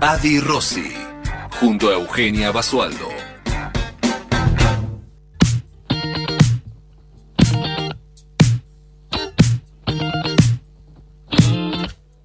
Adi Rossi, junto a Eugenia Basualdo.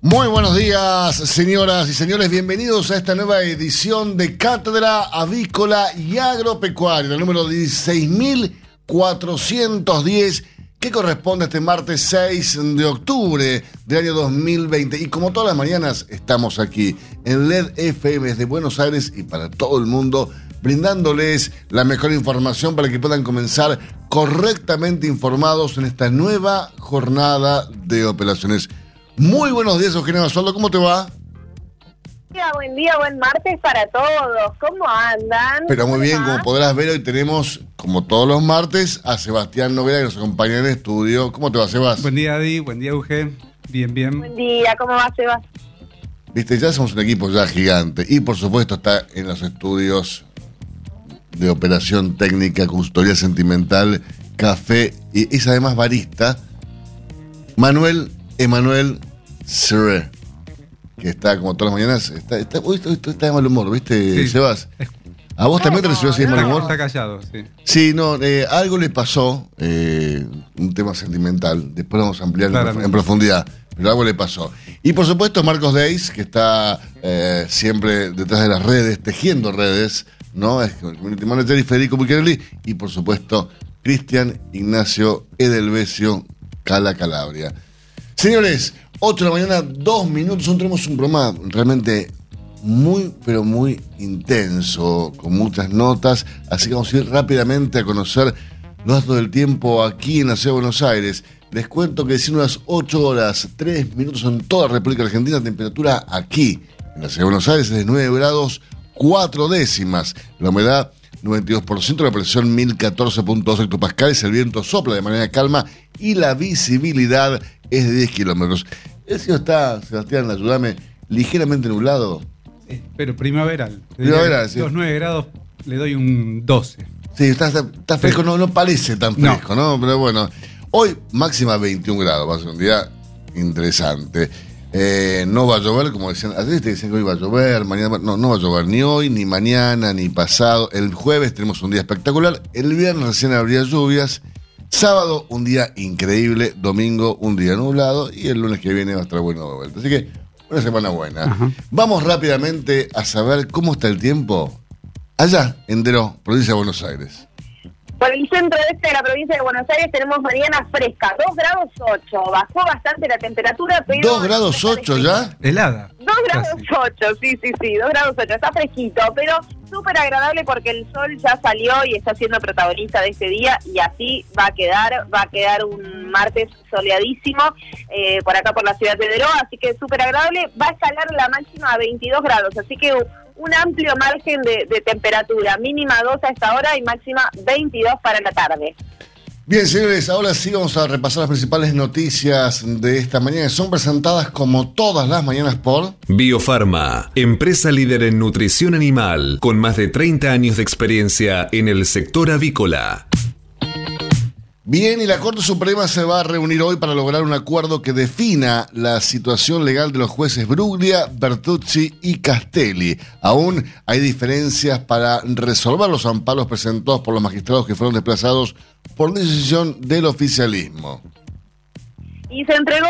Muy buenos días, señoras y señores. Bienvenidos a esta nueva edición de Cátedra Avícola y Agropecuaria, el número 16.410, que corresponde este martes 6 de octubre del año 2020. Y como todas las mañanas, estamos aquí en LED FM desde Buenos Aires y para todo el mundo, brindándoles la mejor información para que puedan comenzar correctamente informados en esta nueva jornada de operaciones. Muy buenos días, Eugenia Basualdo, ¿cómo te va? Buen día, buen martes para todos. ¿Cómo andan? Pero muy bien, como podrás ver, hoy tenemos, como todos los martes, a Sebastián Novela que nos acompaña en el estudio. ¿Cómo te va, Sebas? Buen día, Adi. Buen día, Euge. Bien, bien. Buen día, ¿cómo va, Sebas? Viste, ya somos un equipo ya gigante. Y por supuesto está en los estudios de operación técnica, consultoría sentimental, café y es además barista. Manuel Emanuel Serre, que está como todas las mañanas, está, está, hoy está, está de mal humor, ¿viste, Sí. Sebas? ¿A vos también te recibió así de mal humor? está callado, sí. Sí, no, eh, algo le pasó, eh, un tema sentimental, después vamos a ampliar en, profundidad, pero algo le pasó. Y por supuesto Marcos Deis, que está eh, siempre detrás de las redes, tejiendo redes, ¿no? Es el community manager y Federico Buccherelli, y por supuesto Cristian Ignacio Edelvesio Cala Calabria. Señores, 8 de la mañana, dos minutos, hoy tenemos un programa realmente muy, pero muy intenso, con muchas notas, así que vamos a ir rápidamente a conocer los datos del tiempo aquí en la ciudad de Buenos Aires. Les cuento que sin unas 8 horas, 3 minutos en toda la República Argentina, temperatura aquí en la ciudad de Buenos Aires es de 9 grados 4 décimas. La humedad 92%, la presión 1014.2 hectopascales, el viento sopla de manera calma y la visibilidad es de 10 kilómetros. El cielo está, Sebastián, ayúdame, ligeramente nublado. Eh, Pero primaveral. Primaveral, sí. Los 9 grados le doy un 12. Sí, está, fresco, no, no parece tan No. fresco, ¿no? Pero bueno, hoy máxima 21 grados, va a ser un día interesante. Eh, no va a llover, como decían, ayer te decían que hoy va a llover, mañana, no, no va a llover ni hoy, ni mañana, ni pasado. El jueves tenemos un día espectacular, el viernes recién habría lluvias, sábado un día increíble, domingo un día nublado y el lunes que viene va a estar bueno de vuelta. Así que una semana buena. Ajá. Vamos rápidamente a saber cómo está el tiempo allá en Deró, provincia de Buenos Aires. Por el centro este de la provincia de Buenos Aires tenemos mañana fresca, 2 grados 8. Bajó bastante la temperatura, pero... ¿Dos grados ocho ya? Helada. 2 grados Casi. 8, sí, sí, sí, 2 grados 8. Está fresquito, pero súper agradable porque el sol ya salió y está siendo protagonista de este día y así va a quedar, va a quedar un martes soleadísimo eh, por acá por la ciudad de Deró, así que súper agradable. Va a escalar la máxima a 22 grados, así que un amplio margen de, de temperatura, mínima 2 a esta hora y máxima 22 para la tarde. Bien, señores, ahora sí vamos a repasar las principales noticias de esta mañana. Son presentadas como todas las mañanas por... Biofarma, empresa líder en nutrición animal, con más de 30 años de experiencia en el sector avícola. Bien, y la Corte Suprema se va a reunir hoy para lograr un acuerdo que defina la situación legal de los jueces Bruglia, Bertuzzi y Castelli. Aún hay diferencias para resolver los amparos presentados por los magistrados que fueron desplazados por decisión del oficialismo. Y se entregó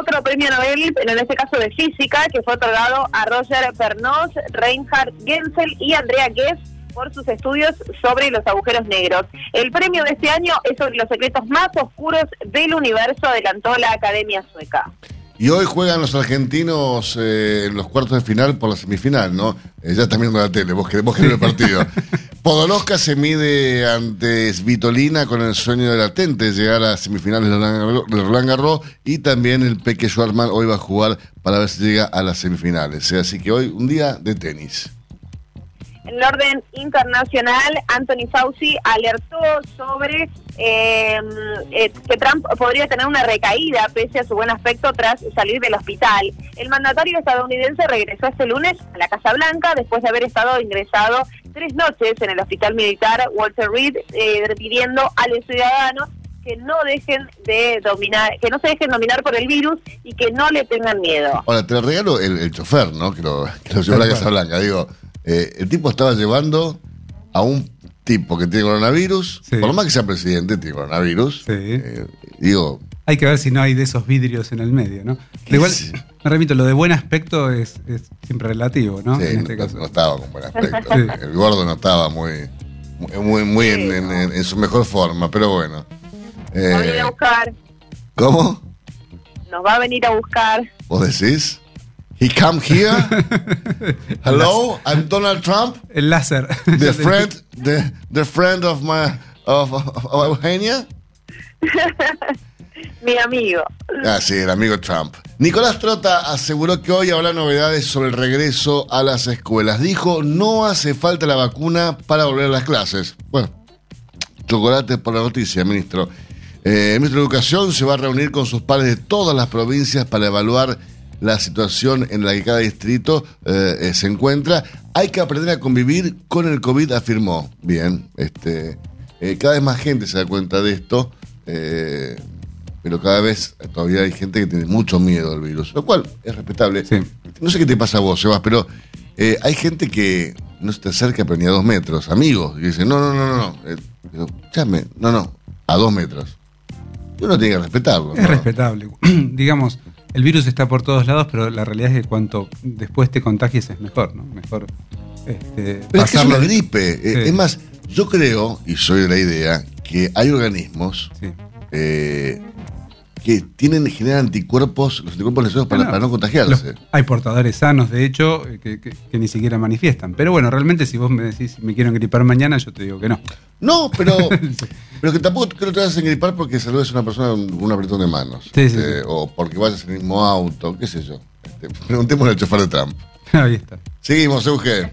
otro premio Nobel, en este caso de física, que fue otorgado a Roger Pernos, Reinhard Genzel y Andrea Guess por sus estudios sobre los agujeros negros. El premio de este año es sobre los secretos más oscuros del universo, adelantó la Academia Sueca. Y hoy juegan los argentinos eh, en los cuartos de final por la semifinal, ¿no? Eh, ya están viendo la tele, vos querés, vos querés el partido. Podoloska se mide ante Svitolina con el sueño de latente llegar a semifinales de Roland Garros- y también el Peque Schwartzman hoy va a jugar para ver si llega a las semifinales. Eh, Así que hoy un día de tenis. En el orden internacional, Anthony Fauci alertó sobre eh, eh, que Trump podría tener una recaída pese a su buen aspecto tras salir del hospital. El mandatario estadounidense regresó este lunes a la Casa Blanca después de haber estado ingresado tres noches en el hospital militar Walter Reed, eh, pidiendo a los ciudadanos que no dejen de dominar, que no se dejen dominar por el virus y que no le tengan miedo. Ahora, te lo regalo el, el chofer, ¿no? Que lo, que lo llevó a la Casa Blanca. Digo, eh, el tipo estaba llevando a un tipo que tiene coronavirus, Sí. por lo más que sea presidente, tiene coronavirus. Sí. Eh, digo, Hay que ver si no hay de esos vidrios en el medio, ¿no? ¿Qué Igual, me repito, lo de buen aspecto es, es siempre relativo, ¿no? sí, en este no, caso. no estaba con buen aspecto. Sí. El gordo no estaba muy, muy, muy, en, en- en- en su mejor forma, pero bueno. Nos va a venir Eh, a buscar, ¿Cómo? nos va a venir a buscar. ¿Vos decís? He come here. Hello, I'm Donald Trump, El láser. the friend, the, the friend of my of, of Eugenia. Mi amigo. Ah, sí, el amigo Trump. Nicolás Trota aseguró que hoy habrá novedades sobre el regreso a las escuelas. Dijo, no hace falta la vacuna para volver a las clases. Bueno, chocolate por la noticia, ministro. Eh, el ministro de Educación se va a reunir con sus pares de todas las provincias para evaluar la situación en la que cada distrito eh, se encuentra. Hay que aprender a convivir con el COVID, afirmó. Bien, este, eh, cada vez más gente se da cuenta de esto. eh, pero cada vez todavía hay gente que tiene mucho miedo al virus, lo cual es respetable. Sí. No sé qué te pasa a vos, Sebas, pero hay gente que no se te acerca pero ni a dos metros, amigos, y dicen, no, no, no, no, no, escuchame, no, no, a dos metros. Uno tiene que respetarlo. Es ¿no? respetable. Digamos, el virus está por todos lados, pero la realidad es que cuanto después te contagies es mejor, ¿no? Mejor este, Pero es que es una gripe. eh, Sí. Es más, yo creo, y soy de la idea, que hay organismos Sí. eh, que tienen, generan anticuerpos, los anticuerpos necesarios para, para no los- contagiarse. hay portadores sanos, de hecho, eh, que, que- que ni siquiera manifiestan. Pero bueno, realmente si vos me decís me quiero gripar mañana, yo te digo que no. No, pero, pero que tampoco creo que te vas a engripar porque saludes a una persona con un apretón de manos. Sí, sí, Este, sí. O porque vayas en el mismo auto, qué sé yo. Este, preguntémosle al chofer de Trump. Ahí está. Seguimos, Euge.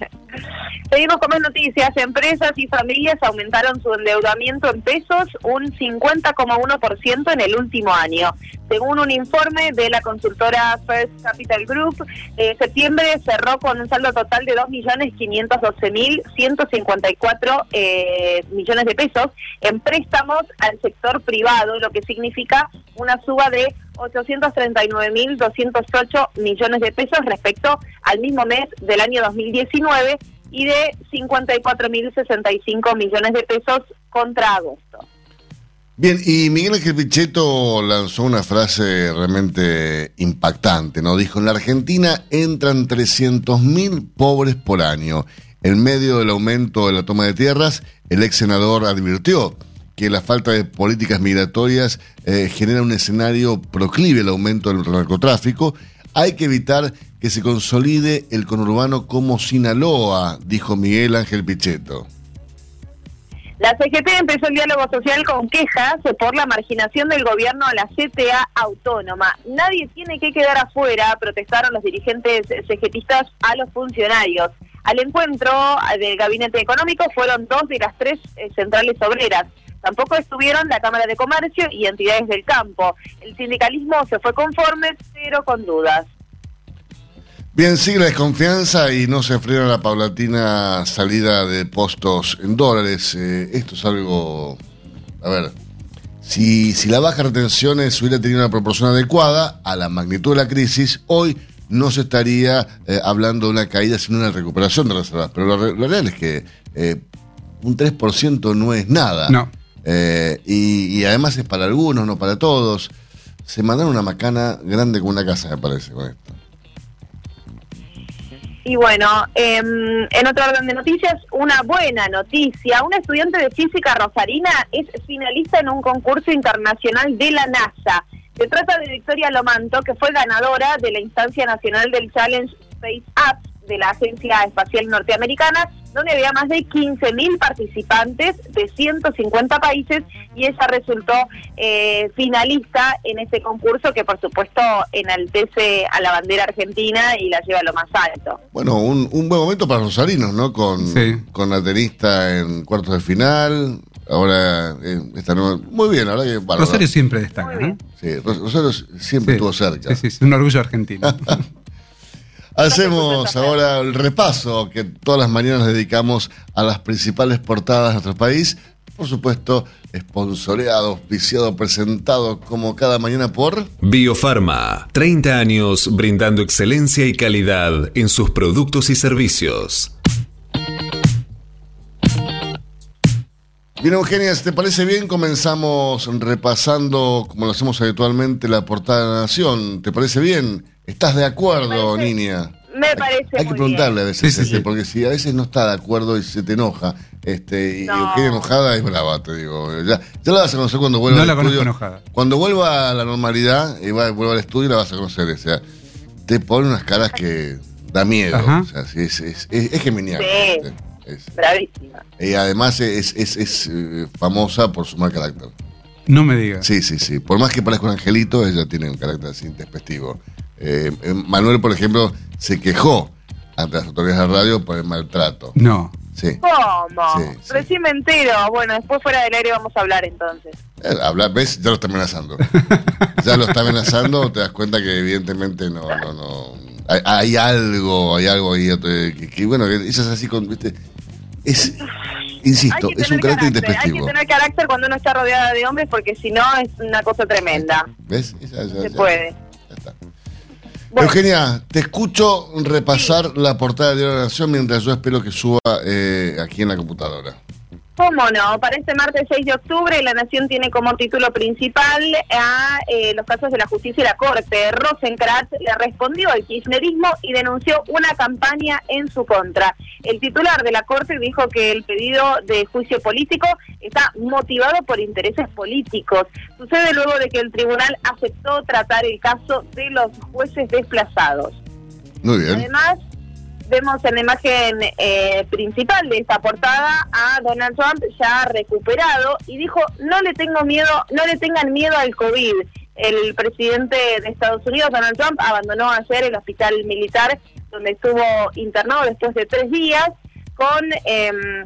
Seguimos con más noticias. Empresas y familias aumentaron su endeudamiento en pesos un 50,1% en el último año. Según un informe de la consultora First Capital Group, eh, septiembre cerró con un saldo total de 2.512.154 eh, millones de pesos en préstamos al sector privado, lo que significa una suba de 839.208 millones de pesos respecto al mismo mes del año 2019 y de 54.065 millones de pesos contra agosto. Bien, y Miguel Ángel Pichetto lanzó una frase realmente impactante, ¿no? Dijo, en la Argentina entran 300.000 pobres por año. En medio del aumento de la toma de tierras, el ex senador advirtió que la falta de políticas migratorias eh, genera un escenario proclive al aumento del narcotráfico. Hay que evitar que se consolide el conurbano como Sinaloa, dijo Miguel Ángel Pichetto. La CGT empezó el diálogo social con quejas por la marginación del gobierno a la CTA autónoma. Nadie tiene que quedar afuera, protestaron los dirigentes CGTistas a los funcionarios. Al encuentro del gabinete económico fueron dos de las tres eh, centrales obreras. Tampoco estuvieron la Cámara de Comercio y entidades del campo. El sindicalismo se fue conforme, pero con dudas. Bien, sigue la desconfianza y no se frena la paulatina salida de postos en dólares. Eh, esto es algo. A ver. Si, si la baja de retenciones hubiera tenido una proporción adecuada a la magnitud de la crisis, hoy no se estaría eh, hablando de una caída, sino una recuperación de reservas. Pero lo, re- lo real es que eh, un 3% no es nada. No. Eh, y, además es para algunos, no para todos. Se mandaron una macana grande como una casa, me parece, con esto. Y bueno, em, en otro orden de noticias, una buena noticia. Una estudiante de física rosarina es finalista en un concurso internacional de la NASA. Se trata de Victoria Lomanto, que fue ganadora de la instancia nacional del Challenge Space Apps de la Agencia Espacial Norteamericana, donde había más de 15.000 participantes de 150 países y ella resultó eh, finalista en este concurso que por supuesto enaltece a la bandera argentina y la lleva a lo más alto. Bueno, un, un buen momento para los rosarinos, ¿no? Con, Sí. con la tenista en cuartos de final. Ahora eh, nueva- muy bien, ahora que. Rosario siempre destaca. ¿no? Sí, Ros- Rosario siempre Sí. estuvo cerca. Sí, sí, es un orgullo argentino. Hacemos ahora el repaso que todas las mañanas dedicamos a las principales portadas de nuestro país. Por supuesto, esponsoreado, auspiciado, presentado como cada mañana por. Biofarma, 30 años brindando excelencia y calidad en sus productos y servicios. Bien, Eugenia, si te parece bien, comenzamos repasando, como lo hacemos habitualmente, la portada de la Nación. ¿Te parece bien? ¿Estás de acuerdo, parece- niña? Me parece Hay que preguntarle a veces, Sí, sí, este, sí. porque si a veces no está de acuerdo y se te enoja, este, y No. Eugenia enojada es brava, te digo. Ya, ya la vas a conocer cuando vuelva No al la conozco estudio. enojada. Cuando vuelva a la normalidad y va, vuelva al estudio, la vas a conocer. O sea, te pone unas caras que da miedo. Ajá. O sea, sí, es, es, es, es Sí. ¿viste? Es- Bravísima. y además es, es, es, eh, famosa por su mal carácter. No me digas. Sí, sí, sí. Por más que parezca un angelito, ella tiene un carácter así intempestivo. Eh, eh, Manuel, por ejemplo, se quejó ante las autoridades de radio por el maltrato. No. Sí. ¿Cómo? Sí, sí. Recién me entero. Bueno, después fuera del aire vamos a hablar entonces. Eh, habla- ¿Ves? Ya lo está amenazando. ya lo está amenazando, te das cuenta que evidentemente no, no, no. Hay, hay algo, hay algo ahí eh, que, que, bueno, que ella es así con, viste, es, insisto, es un carácter carácter, hay que tener carácter cuando uno está rodeada de hombres porque si no es una cosa tremenda. ¿Ves? Ya- Se ya- puede. ya está. Bueno, Eugenia, te escucho repasar la portada de la Nación mientras yo espero que suba eh, aquí en la computadora. ¿Cómo no? Para este martes 6 de octubre, La Nación tiene como título principal a eh, los casos de la justicia y la corte. Rosenkrantz le respondió al kirchnerismo y denunció una campaña en su contra. El titular de la corte dijo que el pedido de juicio político está motivado por intereses políticos. Sucede luego de que el tribunal aceptó tratar el caso de los jueces desplazados. Muy bien. Además, vemos en la imagen eh, principal de esta portada a Donald Trump ya recuperado y dijo, no le tengo miedo, no le tengan miedo al COVID. El presidente de Estados Unidos, Donald Trump, abandonó ayer el hospital militar donde estuvo internado después de tres días con... em,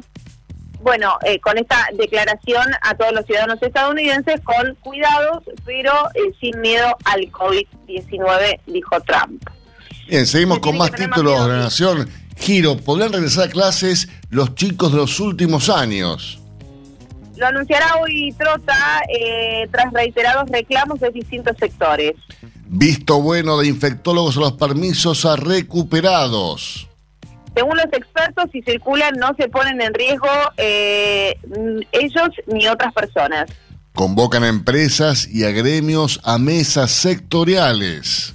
bueno, eh, con esta declaración a todos los ciudadanos estadounidenses con cuidados, pero eh, sin miedo al COVID-19, dijo Trump. Bien, seguimos Se con más títulos de la. Nación. Giro, ¿podrán regresar a clases los chicos de los últimos años? Lo anunciará hoy Trota eh, tras reiterados reclamos de distintos sectores. Visto bueno de infectólogos a los permisos a recuperados. Según los expertos, si circulan no se ponen en riesgo eh, ellos ni otras personas. Convocan a empresas y a gremios a mesas sectoriales.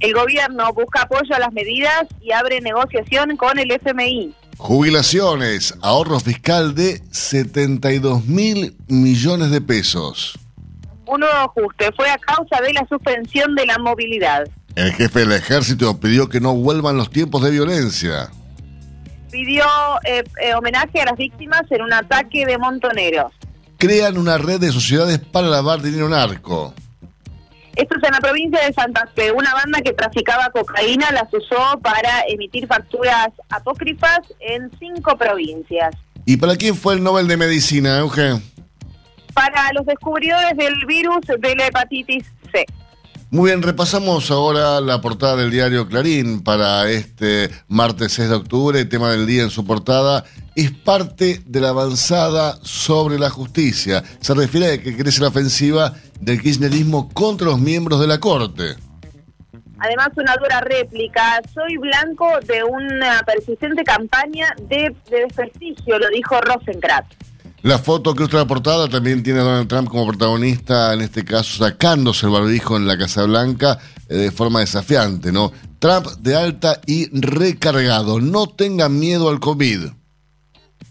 El gobierno busca apoyo a las medidas y abre negociación con el FMI. Jubilaciones, ahorro fiscal de 72 mil millones de pesos. Un nuevo ajuste fue a causa de la suspensión de la movilidad. El jefe del ejército pidió que no vuelvan los tiempos de violencia. Pidió eh, eh, homenaje a las víctimas en un ataque de montoneros. Crean una red de sociedades para lavar dinero narco. Esto es en la provincia de Santa Fe. Una banda que traficaba cocaína las usó para emitir facturas apócrifas en cinco provincias. ¿Y para quién fue el Nobel de Medicina, Eugen? Para los descubridores del virus de la hepatitis C. Muy bien, repasamos ahora la portada del diario Clarín para este martes 6 de octubre. El tema del día en su portada es parte de la avanzada sobre la justicia. Se refiere a que crece la ofensiva del kirchnerismo contra los miembros de la Corte. Además, una dura réplica. Soy blanco de una persistente campaña de, de desprestigio, lo dijo Rosenkrantz. La foto que la portada también tiene a Donald Trump como protagonista, en este caso sacándose el barbijo en la Casa Blanca eh, de forma desafiante, ¿no? Trump de alta y recargado. No tengan miedo al COVID.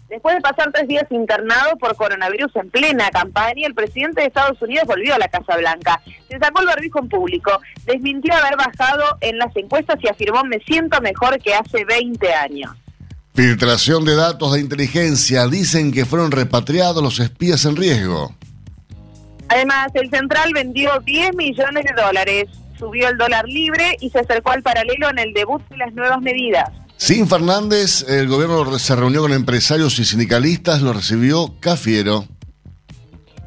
Después de pasar tres días internado por coronavirus en plena campaña, el presidente de Estados Unidos volvió a la Casa Blanca. Se sacó el barbijo en público, desmintió haber bajado en las encuestas y afirmó me siento mejor que hace 20 años. Filtración de datos de inteligencia. Dicen que fueron repatriados los espías en riesgo. Además, el central vendió 10 millones de dólares, subió el dólar libre y se acercó al paralelo en el debut de las nuevas medidas. Sin Fernández, el gobierno se reunió con empresarios y sindicalistas, lo recibió Cafiero.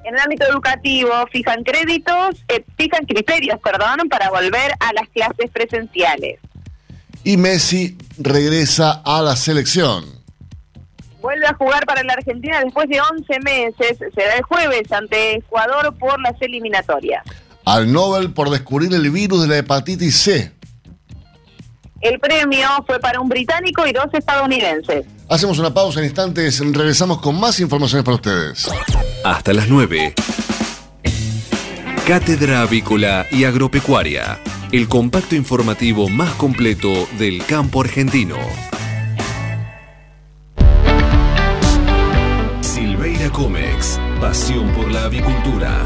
En el ámbito educativo, fijan créditos, eh, fijan criterios, perdón, para volver a las clases presenciales. Y Messi regresa a la selección. Vuelve a jugar para la Argentina después de 11 meses. Será el jueves ante Ecuador por las eliminatorias. Al Nobel por descubrir el virus de la hepatitis C. El premio fue para un británico y dos estadounidenses. Hacemos una pausa en instantes, regresamos con más informaciones para ustedes. Hasta las 9. Cátedra Avícola y Agropecuaria, el compacto informativo más completo del campo argentino. Silveira Comex, pasión por la avicultura.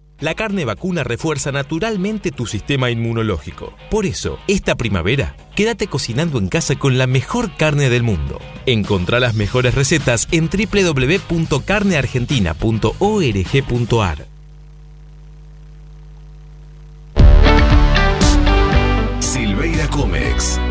La carne vacuna refuerza naturalmente tu sistema inmunológico. Por eso, esta primavera, quédate cocinando en casa con la mejor carne del mundo. Encontrá las mejores recetas en www.carneargentina.org.ar. Silveira Comex,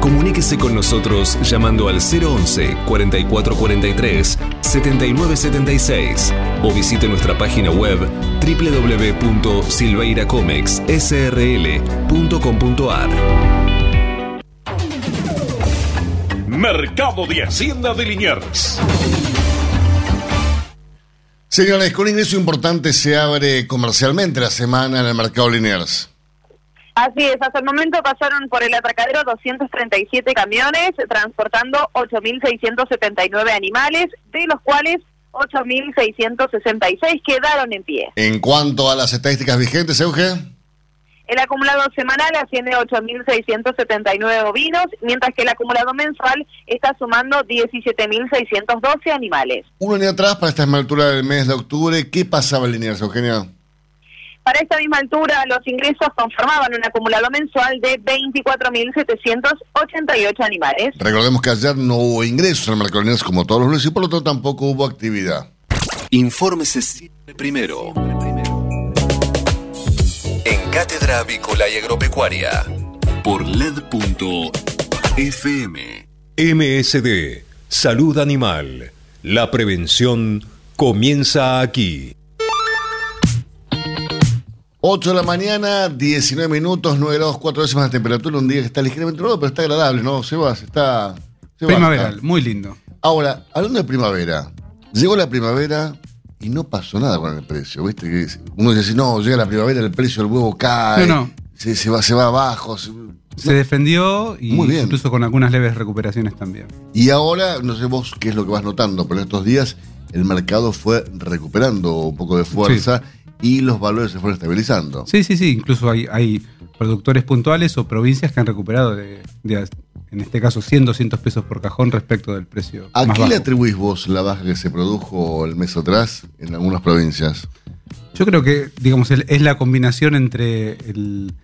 Comuníquese con nosotros llamando al 011 4443 7976 o visite nuestra página web www.silveiracomexsrl.com.ar. Mercado de Hacienda de Liniers. Señores, con un ingreso importante se abre comercialmente la semana en el mercado Liniers. Así es, hasta el momento pasaron por el atracadero 237 camiones transportando 8.679 animales, de los cuales 8.666 quedaron en pie. En cuanto a las estadísticas vigentes, Euge. El acumulado semanal asciende a 8.679 ovinos, mientras que el acumulado mensual está sumando 17.612 animales. Un año atrás, para esta altura del mes de octubre, ¿qué pasaba en Liniers, Eugenia? Para esta misma altura, los ingresos conformaban un acumulado mensual de 24.788 animales. Recordemos que ayer no hubo ingresos en Liniers como todos los lunes y por lo tanto tampoco hubo actividad. Infórmese siempre primero. En Cátedra Avícola y Agropecuaria. Por LED.fm. MSD, Salud Animal. La prevención comienza aquí. 8 de la mañana, 19 minutos, 9 grados, 4 décimas de temperatura. Un día que está ligeramente nuevo, pero está agradable, ¿no? Sebas, está. Sebas, Primaveral, está. muy lindo. Ahora, hablando de primavera, llegó la primavera y no pasó nada con el precio, ¿viste? Que uno dice, no, llega la primavera, el precio del huevo cae, No, no. Se, se va, se va abajo. se- Se defendió y Muy bien. incluso con algunas leves recuperaciones también. Y ahora, no sé vos qué es lo que vas notando, pero estos días el mercado fue recuperando un poco de fuerza y los valores se fueron estabilizando. Sí, sí, sí. Incluso hay, hay productores puntuales o provincias que han recuperado de, de en este caso 100, 200 pesos por cajón respecto del precio. ¿A más qué le atribuís vos la baja que se produjo el mes atrás en algunas provincias? Yo creo que, digamos, es la combinación entre el,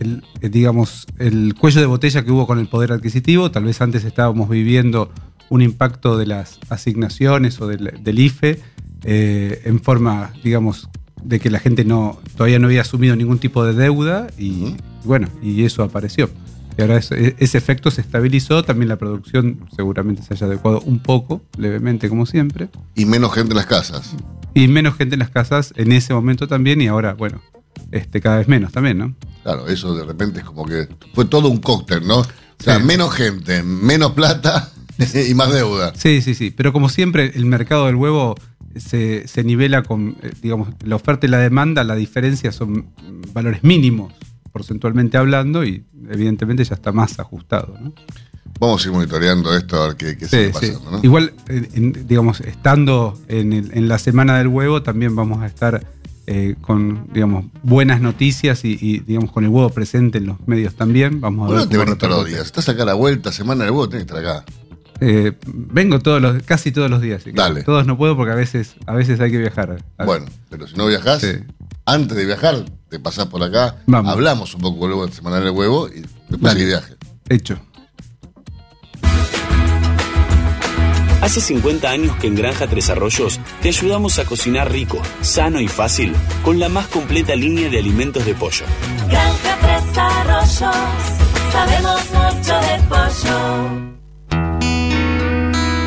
el, eh, digamos, el cuello de botella que hubo con el poder adquisitivo. Tal vez antes estábamos viviendo un impacto de las asignaciones o del, del IFE eh, en forma, digamos, de que la gente no todavía no había asumido ningún tipo de deuda y, bueno, y eso apareció. Y ahora ese, ese efecto se estabilizó, también la producción seguramente se haya adecuado un poco, levemente como siempre. Y menos gente en las casas. Y menos gente en las casas en ese momento también, y ahora, bueno, este, cada vez menos también, ¿no? Claro, eso de repente es como que fue todo un cóctel, ¿no? O sea, Sí. menos gente, menos plata y más deuda. Sí, sí, sí. Pero como siempre, el mercado del huevo se, se nivela con, eh, digamos, la oferta y la demanda, la diferencia son valores mínimos, porcentualmente hablando, y evidentemente ya está más ajustado, ¿no? Vamos a ir monitoreando esto a ver qué, qué sigue Sí, sí. pasando, ¿no? Igual, en- en- digamos, estando en, el- en la semana del huevo, también vamos a estar eh, con, digamos, buenas noticias y, y, digamos, con el huevo presente en los medios también. Vamos a ver te venís todos los días. Estás acá a la vuelta, semana del huevo, tenés que estar acá. Eh, vengo todos los, casi todos los días. Dale. Todos no puedo porque a veces, a veces hay que viajar. Bueno, pero si no viajás, Sí. antes de viajar, te pasás por acá, Vamos. hablamos un poco luego de semana del huevo y después seguís viaje. Hecho. Hace 50 años que en Granja Tres Arroyos te ayudamos a cocinar rico, sano y fácil con la más completa línea de alimentos de pollo. Granja Tres Arroyos, sabemos mucho de pollo.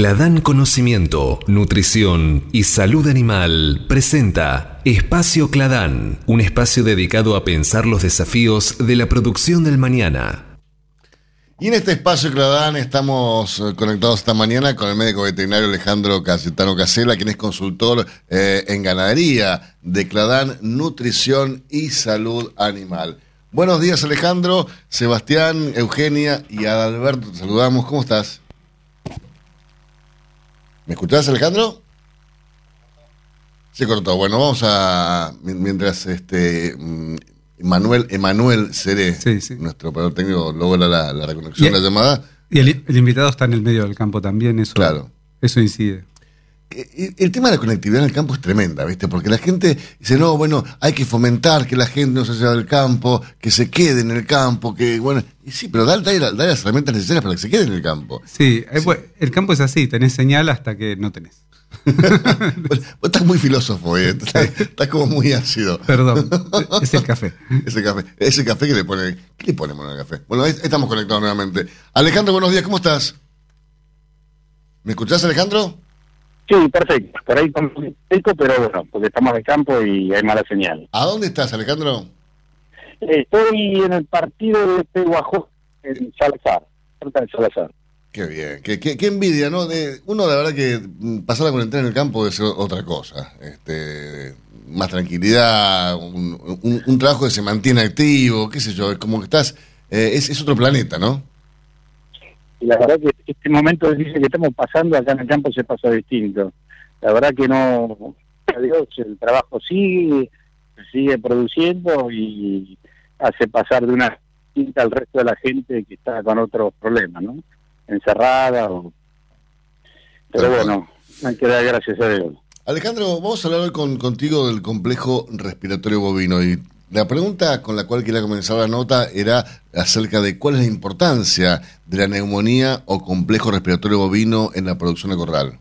Cladán Conocimiento, Nutrición y Salud Animal presenta Espacio Cladán, un espacio dedicado a pensar los desafíos de la producción del mañana. Y en este espacio Cladán estamos eh, conectados esta mañana con el médico veterinario Alejandro Cayetano Casela, quien es consultor eh, en ganadería de Cladán, nutrición y salud animal. Buenos días Alejandro, Sebastián, Eugenia y Adalberto, te saludamos. ¿Cómo estás? ¿Me escuchás Alejandro? Se cortó. Bueno, vamos a. mi- Mientras este. mm, Manuel, Emanuel Seré, Sí, sí. nuestro operador técnico, logra la, la reconexión de la llamada. Y el, el invitado está en el medio del campo también, eso, Claro. eso incide. Eh, El tema de la conectividad en el campo es tremenda, ¿viste? Porque la gente dice, no, bueno, hay que fomentar que la gente no se salga del campo, que se quede en el campo, que, bueno, y sí, pero dale, dale- dale las herramientas necesarias para que se quede en el campo. Sí, eh, el campo es así, tenés señal hasta que no tenés. Vos, estás muy filósofo, ¿eh? estás, estás como muy ácido. Perdón, es el café. Ese café, ese café que le pone, ¿qué le ponemos al café? Bueno, ahí estamos conectados nuevamente. Alejandro, buenos días, ¿cómo estás? ¿Me escuchás, Alejandro? Sí, perfecto. Por ahí eco, pero bueno, porque estamos de campo y hay mala señal. ¿A dónde estás, Alejandro? Estoy en el partido de Peguajó, en Salazar, cerca de Salazar. Qué bien, qué, qué- qué envidia, ¿no? De, uno, la verdad, que mm, pasar la cuarentena en el campo es otra cosa. Este, más tranquilidad, un, un- un trabajo que se mantiene activo, qué sé yo, es como que estás. eh, es, es otro planeta, ¿no? Y la verdad que este momento dice que estamos pasando acá en el campo se pasa distinto. La verdad que no, adiós, el trabajo sigue, se sigue produciendo y hace pasar de una distinta al resto de la gente que está con otros problemas, ¿no? Encerrada o... Pero bueno, hay que dar gracias a Dios. Alejandro, vamos a hablar hoy con, contigo del complejo respiratorio bovino. Y la pregunta con la cual quería comenzar la nota era acerca de cuál es la importancia de la neumonía o complejo respiratorio bovino en la producción de corral.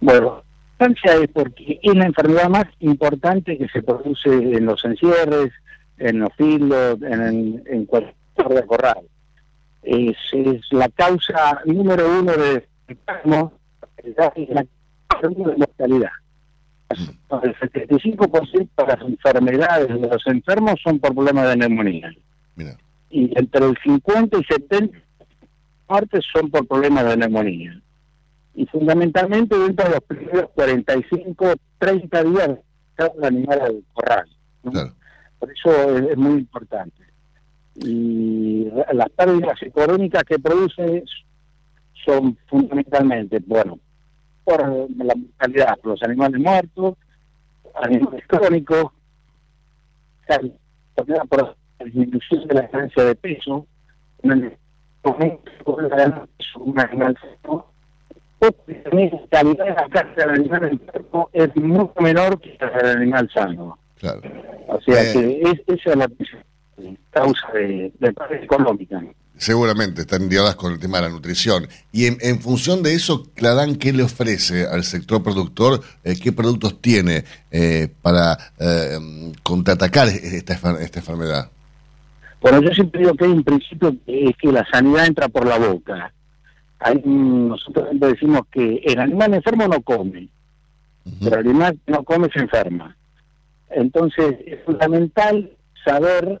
Bueno, la importancia es porque es la enfermedad más importante que se produce en los encierres, en los filos, en, en, cualquier corral. Es, es la causa número uno de enfermos la causa de mortalidad. El 75% de las enfermedades de los enfermos son por problemas de neumonía. Mira, Y entre el 50 y 70 muertes son por problemas de neumonía y fundamentalmente dentro de los primeros 45, 30 días de cada animal al corral. ¿no? Claro. Por eso es, es muy importante. Y las pérdidas económicas que produce son fundamentalmente, bueno, por la mortalidad, por los animales muertos, animales crónicos, por la disminución de la ganancia de peso, en el un animal seco, también la calidad de la carne del animal enfermo es mucho menor que la del animal sano. Claro. O sea Eh. que es, esa es la causa de, de pérdida económica. Seguramente están ligadas con el tema de la nutrición. Y en, en función de eso, Cladán, ¿qué le ofrece al sector productor? Eh, ¿Qué productos tiene eh, para eh, contraatacar esta, esta enfermedad? Bueno, yo siempre digo que hay un principio que es que la sanidad entra por la boca. Hay nosotros siempre decimos que el animal enfermo no come, pero el animal que no come se enferma. Entonces es fundamental saber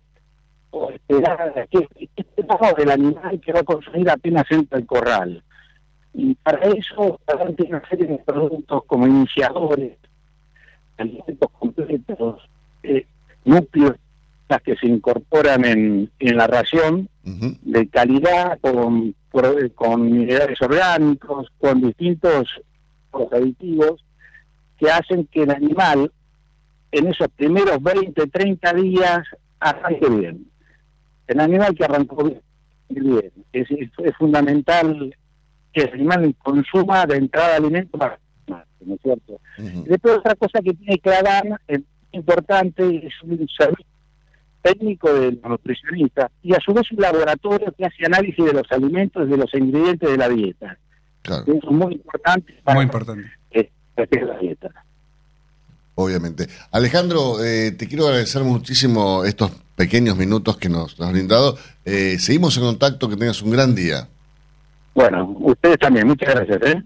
o esperar qué esperamos del animal que va a consumir apenas entra al corral. Y para eso Cladán tiene una serie de productos como iniciadores, alimentos completos, eh, núcleos las que se incorporan en, en la ración de calidad, con, con minerales orgánicos, con distintos aditivos que hacen que el animal en esos primeros 20, 30 días arranque bien. El animal que arrancó bien, bien. Es, es, es fundamental que el animal consuma de entrada alimento para ¿no es cierto? Después otra cosa que tiene que dar es importante es un servicio técnico del nutricionista y a su vez un laboratorio que hace análisis de los alimentos y de los ingredientes de la dieta. Eso es muy importante para Muy importante. que que la dieta. Obviamente. Alejandro, eh, te quiero agradecer muchísimo estos pequeños minutos que nos, nos has brindado. Eh, seguimos en contacto, que tengas un gran día. Bueno, ustedes también, muchas gracias. ¿eh?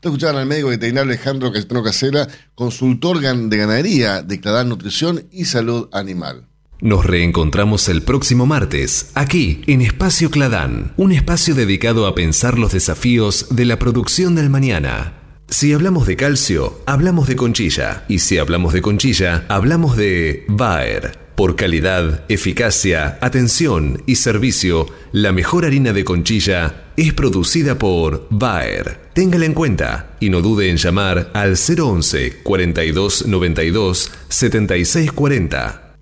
Te escuchaban al médico veterinario Alejandro Castro Casera, consultor gan- de ganadería de Cladán Nutrición y Salud Animal. Nos reencontramos el próximo martes, aquí en Espacio Cladán, un espacio dedicado a pensar los desafíos de la producción del mañana. Si hablamos de calcio, hablamos de conchilla, y si hablamos de conchilla, hablamos de Bayer. Por calidad, eficacia, atención y servicio, la mejor harina de conchilla es producida por Bayer. Téngala en cuenta y no dude en llamar al 011 42 92 76 40.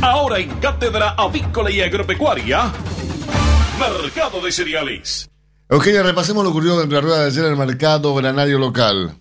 Ahora en Cátedra Avícola y Agropecuaria, Mercado de Cereales. Eugenia, repasemos lo ocurrido dentro de la rueda de ayer en el mercado granario local.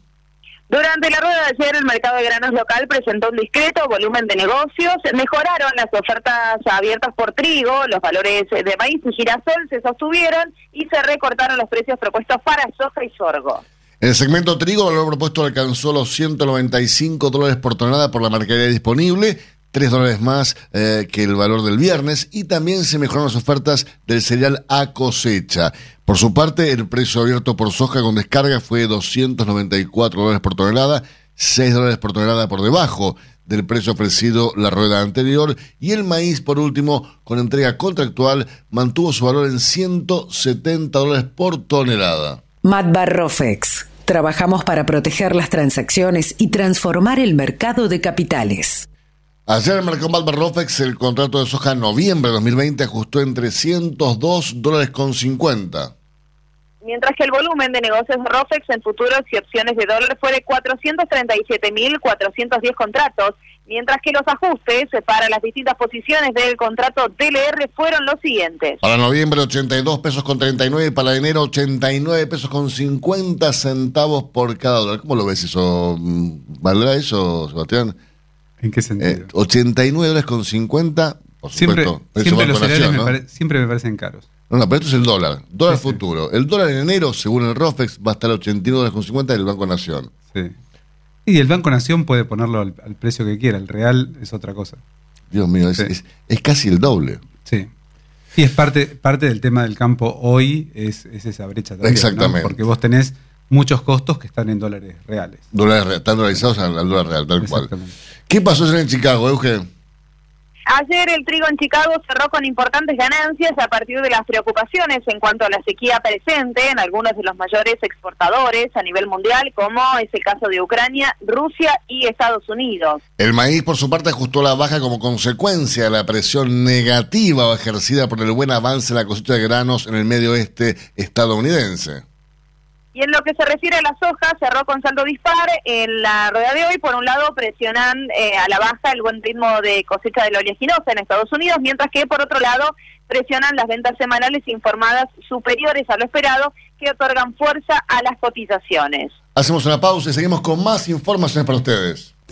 Durante la rueda de ayer, el mercado de granos local presentó un discreto volumen de negocios. Mejoraron las ofertas abiertas por trigo, los valores de maíz y girasol se sostuvieron y se recortaron los precios propuestos para soja y sorgo. En el segmento trigo, el valor propuesto alcanzó los 195 dólares por tonelada por la mercadería disponible, 3 dólares más eh, que el valor del viernes, y también se mejoraron las ofertas del cereal a cosecha. Por su parte, el precio abierto por soja con descarga fue 294 dólares por tonelada, 6 dólares por tonelada por debajo del precio ofrecido la rueda anterior, y el maíz, por último, con entrega contractual, mantuvo su valor en 170 dólares por tonelada. Rofex. Trabajamos para proteger las transacciones y transformar el mercado de capitales. Ayer en Mercado Malvar Rofex el contrato de soja en noviembre de 2020 ajustó en 302 dólares con 50. Mientras que el volumen de negocios de ROFEX en futuros y opciones de dólar fue de 437.410 contratos, mientras que los ajustes para las distintas posiciones del contrato DLR fueron los siguientes. Para noviembre 82 pesos con 39 y para enero 89 pesos con 50 centavos por cada dólar. ¿Cómo lo ves eso? Mm, ¿Valdrá eso, Sebastián? ¿En qué sentido? Eh, 89 dólares con 50, por siempre supuesto. siempre los cereales siempre me parecen caros. No, no, pero esto es el dólar. Dólar futuro. El dólar en enero, según el ROFEX, va a estar a 89 dólares con 50 del Banco Nación. Sí. Y el Banco Nación puede ponerlo al, al precio que quiera, el real es otra cosa. Dios mío, es, es- es casi el doble. Sí. Y es parte, parte del tema del campo hoy, es, es esa brecha también. ¿no? Exactamente. Porque vos tenés muchos costos que están en dólares reales. Dólares re- están dolarizados al, al dólar real, tal cual. ¿Qué pasó ayer en Chicago, Eugen? Ayer el trigo en Chicago cerró con importantes ganancias a partir de las preocupaciones en cuanto a la sequía presente en algunos de los mayores exportadores a nivel mundial, como es el caso de Ucrania, Rusia y Estados Unidos. El maíz, por su parte, ajustó la baja como consecuencia de la presión negativa ejercida por el buen avance de la cosecha de granos en el medio oeste estadounidense. Y en lo que se refiere a la soja, cerró con saldo dispar en la rueda de hoy. Por un lado, presionan eh, a la baja el buen ritmo de cosecha de la oleaginosa en Estados Unidos, mientras que, por otro lado, presionan las ventas semanales informadas superiores a lo esperado, que otorgan fuerza a las cotizaciones. Hacemos una pausa y seguimos con más informaciones para ustedes.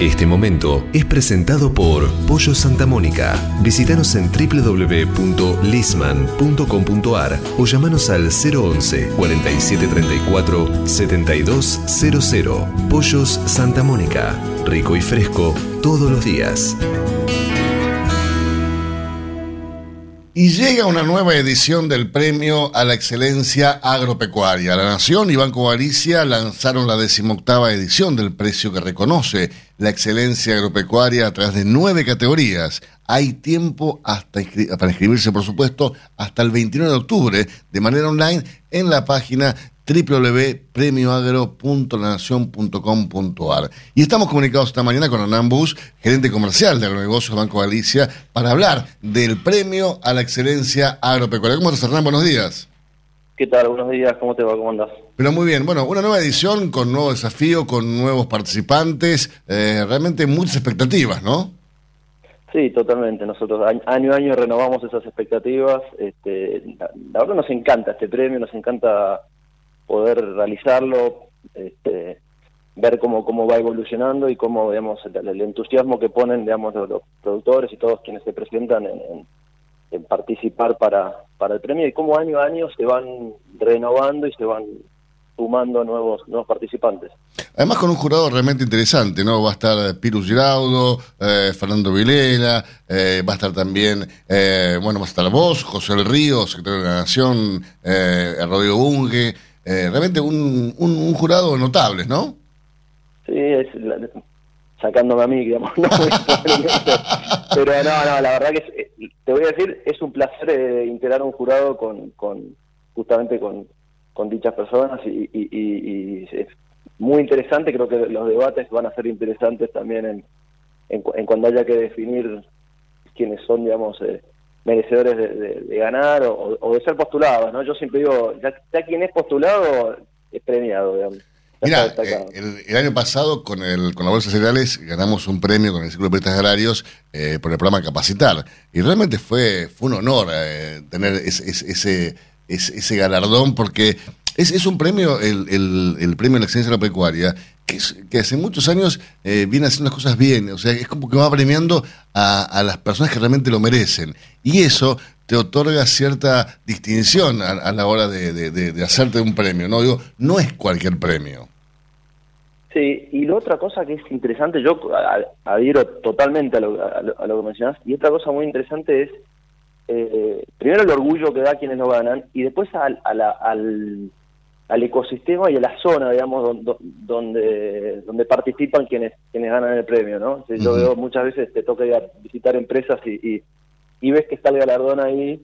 Este momento es presentado por Pollo Santa Mónica. Visítanos en www.lisman.com.ar o llamanos al 011 4734 7200. Pollos Santa Mónica. Rico y fresco todos los días. Y llega una nueva edición del Premio a la Excelencia Agropecuaria. La Nación y Banco Galicia lanzaron la decimoctava edición del precio que reconoce la excelencia agropecuaria a través de nueve categorías. Hay tiempo hasta para inscribirse, por supuesto, hasta el 29 de octubre de manera online en la página www.premioagro.lanacion.com.ar. Y estamos comunicados esta mañana con Hernán Bus, gerente comercial de Agronegocios Banco Galicia, para hablar del premio a la excelencia agropecuaria. ¿Cómo estás, Hernán? Buenos días. ¿Qué tal? Buenos días, ¿cómo te va? ¿Cómo andas? Pero muy bien, bueno, una nueva edición con nuevo desafío, con nuevos participantes, eh, realmente muchas expectativas, ¿no? Sí, totalmente. Nosotros año a año renovamos esas expectativas. Este, la, la verdad nos encanta este premio, nos encanta poder realizarlo, este, ver cómo, cómo va evolucionando y cómo, digamos, el, entusiasmo que ponen, digamos, los, productores y todos quienes se presentan en, participar para, para el premio y cómo año a año se van renovando y se van sumando nuevos nuevos participantes. Además con un jurado realmente interesante, ¿no? Va a estar Pirus Giraudo, eh, Fernando Vilela, eh, va a estar también, eh, bueno, va a estar vos, José El Río, secretario de la Nación, eh, Rodrigo Bunge, eh, realmente un, un, jurado notable, ¿no? Sí, es sacándome a mí, digamos, no, pero no, no, la verdad que eh, te voy a decir, es un placer eh, integrar un jurado con, con justamente con, con dichas personas y, y, es muy interesante, creo que los debates van a ser interesantes también en, en, cuando haya que definir quiénes son, digamos, eh, merecedores de, ganar o, de ser postulados, ¿no? Yo siempre digo, ya, quien es postulado es premiado, digamos. Mira, eh, el, año pasado con el con la Bolsa de Cereales ganamos un premio con el Círculo de Periodistas Agrarios eh, por el programa Capacitar. Y realmente fue, fue un honor eh, tener ese, ese, ese, galardón porque es, es un premio, el, el, el premio de la excelencia de la pecuaria, que, hace muchos años eh, viene haciendo las cosas bien, o sea, es como que va premiando a, las personas que realmente lo merecen. Y eso te otorga cierta distinción a, la hora de, hacerte un premio, ¿no? Digo, no es cualquier premio. Sí, y la otra cosa que es interesante, yo adhiero totalmente a lo, a lo, que mencionas, y otra cosa muy interesante es, eh, primero el orgullo que da quienes lo ganan, y después al, al al ecosistema y a la zona, digamos, donde, donde, participan quienes, quienes ganan el premio, ¿no? Yo veo muchas veces, te toca ir a visitar empresas y, y, ves que está el galardón ahí.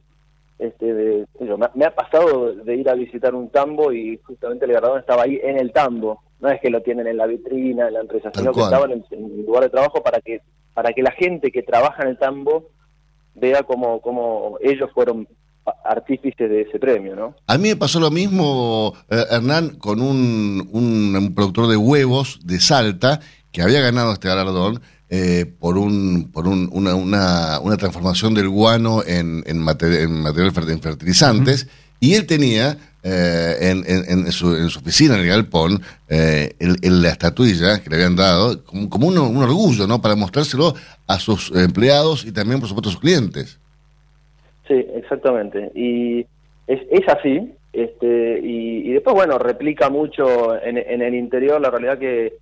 Este, de, me, ha pasado de ir a visitar un tambo y justamente el galardón estaba ahí en el tambo. No es que lo tienen en la vitrina, en la empresa, sino que estaban en, el lugar de trabajo para que, para que la gente que trabaja en el tambo vea cómo, cómo ellos fueron artífices de ese premio, ¿no? A mí me pasó lo mismo, eh, Hernán, con un, un- un productor de huevos de Salta que había ganado este galardón eh, por un por un- una, una, una transformación del guano en, en, en material en fertilizantes y él tenía eh, en, en- en su, en su oficina en el galpón eh, el- el- la estatuilla que le habían dado como, como un, un orgullo, ¿no? Para mostrárselo a sus empleados y también, por supuesto, a sus clientes. Sí, exactamente. Y es, es así. Este, y, y después, bueno, replica mucho en, en el interior. La realidad que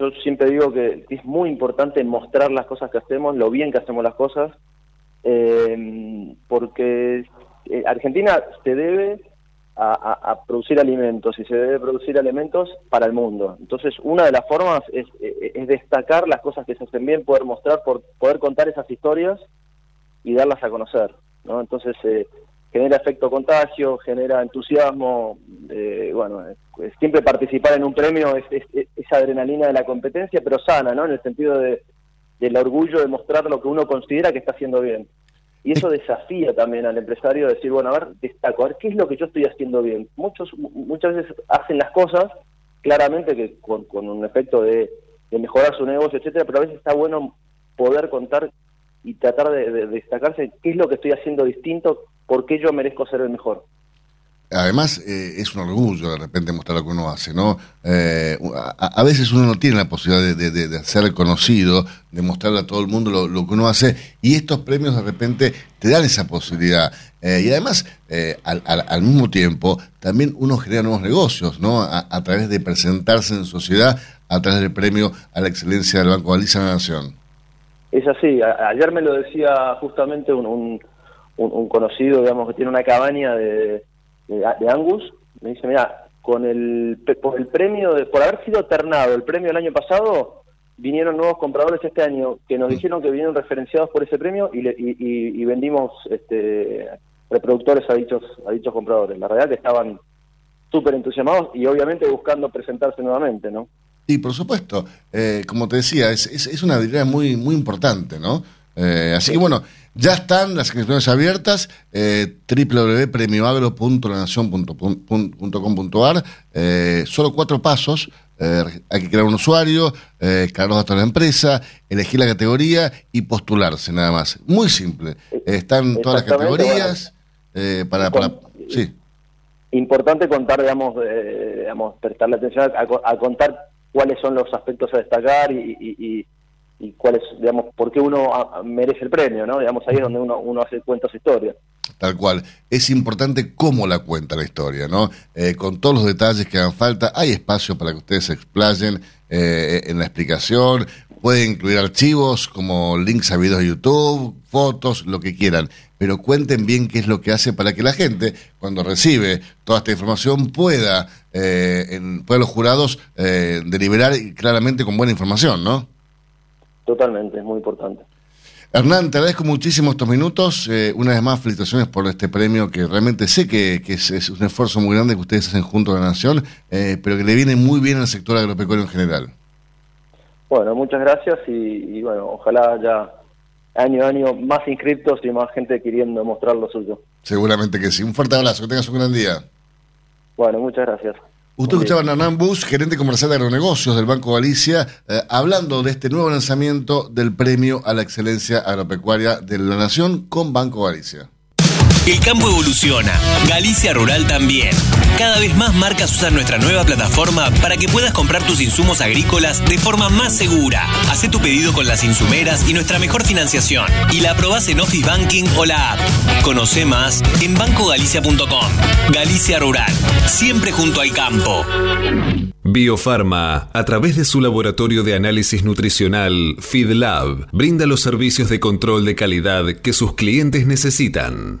yo siempre digo que es muy importante mostrar las cosas que hacemos, lo bien que hacemos las cosas, eh, porque eh, Argentina se debe a, producir alimentos y se debe producir alimentos para el mundo. Entonces, una de las formas es, eh, es destacar las cosas que se hacen bien, poder mostrar, por, poder contar esas historias y darlas a conocer, ¿no? Entonces eh, genera efecto contagio, genera entusiasmo, eh, bueno, siempre participar en un premio es, es- adrenalina de la competencia, pero sana, ¿no? En el sentido de, del orgullo de mostrar lo que uno considera que está haciendo bien. Y eso desafía también al empresario a decir, bueno, a ver, destaco, a ver, ¿qué es lo que yo estoy haciendo bien? Muchos mu- Muchas veces hacen las cosas claramente que con, con un efecto de, de mejorar su negocio, etcétera, pero a veces está bueno poder contar y tratar de, de destacarse qué es lo que estoy haciendo distinto, por qué yo merezco ser el mejor. Además, eh, es un orgullo de repente mostrar lo que uno hace, ¿no? Eh, a, a veces uno no tiene la posibilidad de, de- de- de ser conocido, de mostrarle a todo el mundo lo, lo que uno hace, y estos premios de repente te dan esa posibilidad. Eh, y además, al, al- al mismo tiempo, también uno genera nuevos negocios, ¿no? A, a través de presentarse en sociedad, a través del premio a la excelencia del Banco Galicia en la Nación. Es así, a- ayer me lo decía justamente un, un, un- un conocido, digamos, que tiene una cabaña de, de, de Angus, me dice, mira, con el, por el premio, de, por haber sido ternado el premio el año pasado, vinieron nuevos compradores este año que nos dijeron que vinieron referenciados por ese premio y, le- y, y- y vendimos este, reproductores a dichos, a dichos compradores. La verdad que estaban súper entusiasmados y obviamente buscando presentarse nuevamente, ¿no? Sí, por supuesto. Eh, como te decía, es, es, es una habilidad muy, muy importante, ¿no? Eh, así que bueno, ya están las inscripciones abiertas, eh, www.premioagro.lanación.com.ar, eh, solo cuatro pasos, eh, hay que crear un usuario, eh, cargar los datos de la empresa, elegir la categoría y postularse nada más. Muy simple. Están todas las categorías eh, para, para... Sí. importante contar, digamos, eh, digamos prestarle atención a, a contar cuáles son los aspectos a destacar y, y, y, y cuáles, digamos, por qué uno a- merece el premio, ¿no? Digamos, ahí es donde uno, uno hace cuentos historias. Tal cual. Es importante cómo la cuenta la historia, ¿no? Eh, con todos los detalles que hagan falta, hay espacio para que ustedes se explayen eh, en la explicación. Pueden incluir archivos como links a videos de YouTube, fotos, lo que quieran. Pero cuenten bien qué es lo que hace para que la gente, cuando recibe toda esta información, pueda, eh, en, pueda los jurados eh, deliberar claramente con buena información, ¿no? Totalmente, es muy importante. Hernán, te agradezco muchísimo estos minutos. Eh, una vez más, felicitaciones por este premio que realmente sé que, que es, es un esfuerzo muy grande que ustedes hacen junto a la Nación, eh, pero que le viene muy bien al sector agropecuario en general. Bueno, muchas gracias y, y bueno, ojalá haya año a año más inscriptos y más gente queriendo mostrar lo suyo. Seguramente que sí. Un fuerte abrazo, que tengas un gran día. Bueno, muchas gracias. Usted escuchaba a Hernán Bush, gerente comercial de agronegocios del Banco Galicia, eh, hablando de este nuevo lanzamiento del premio a la excelencia agropecuaria de la Nación con Banco Galicia. El campo evoluciona, Galicia Rural también. Cada vez más marcas usan nuestra nueva plataforma para que puedas comprar tus insumos agrícolas de forma más segura. Hacé tu pedido con las insumeras y nuestra mejor financiación. Y la aprobás en Office Banking o la app. Conoce más en bancogalicia.com. Galicia Rural, siempre junto al campo. Biofarma, a través de su laboratorio de análisis nutricional, FeedLab, brinda los servicios de control de calidad que sus clientes necesitan.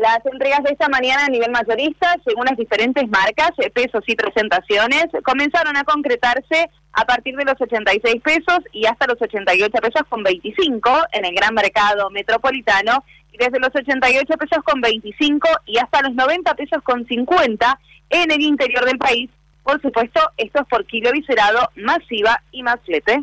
Las entregas de esta mañana a nivel mayorista, según las diferentes marcas, eh, pesos y presentaciones, comenzaron a concretarse a partir de los 86 pesos y hasta los 88 pesos con 25 en el gran mercado metropolitano y desde los 88 pesos con 25 y hasta los 90 pesos con 50 en el interior del país. Por supuesto, esto es por kilo viscerado, masiva y más flete.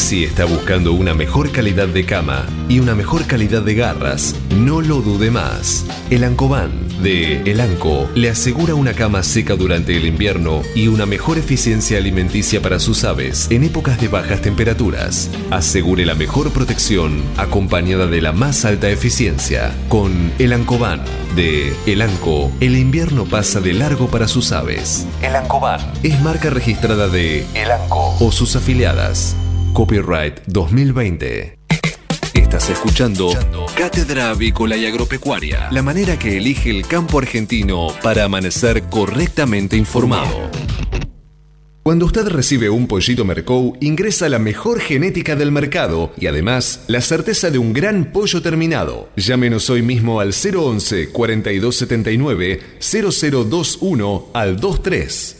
Si está buscando una mejor calidad de cama y una mejor calidad de garras, no lo dude más. El Ancoban de El Anco le asegura una cama seca durante el invierno y una mejor eficiencia alimenticia para sus aves en épocas de bajas temperaturas. Asegure la mejor protección acompañada de la más alta eficiencia. Con El Ancoban de El Anco, el invierno pasa de largo para sus aves. El Ancoban es marca registrada de El Anco o sus afiliadas. Copyright 2020. Estación Estás escuchando Cátedra Avícola y Agropecuaria, la manera que elige el campo argentino para amanecer correctamente informado. Cuando usted recibe un pollito Mercou, ingresa la mejor genética del mercado y además la certeza de un gran pollo terminado. Llámenos hoy mismo al 011 4279 0021 al 23.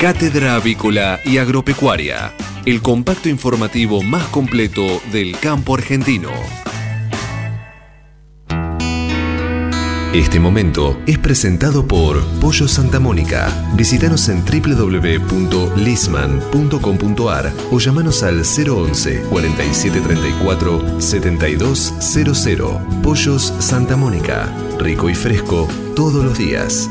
Cátedra Avícola y Agropecuaria, el compacto informativo más completo del campo argentino. Este momento es presentado por Pollo Santa Mónica. Visítanos en www.lisman.com.ar o llamanos al 011 4734 7200. Pollos Santa Mónica. Rico y fresco todos los días.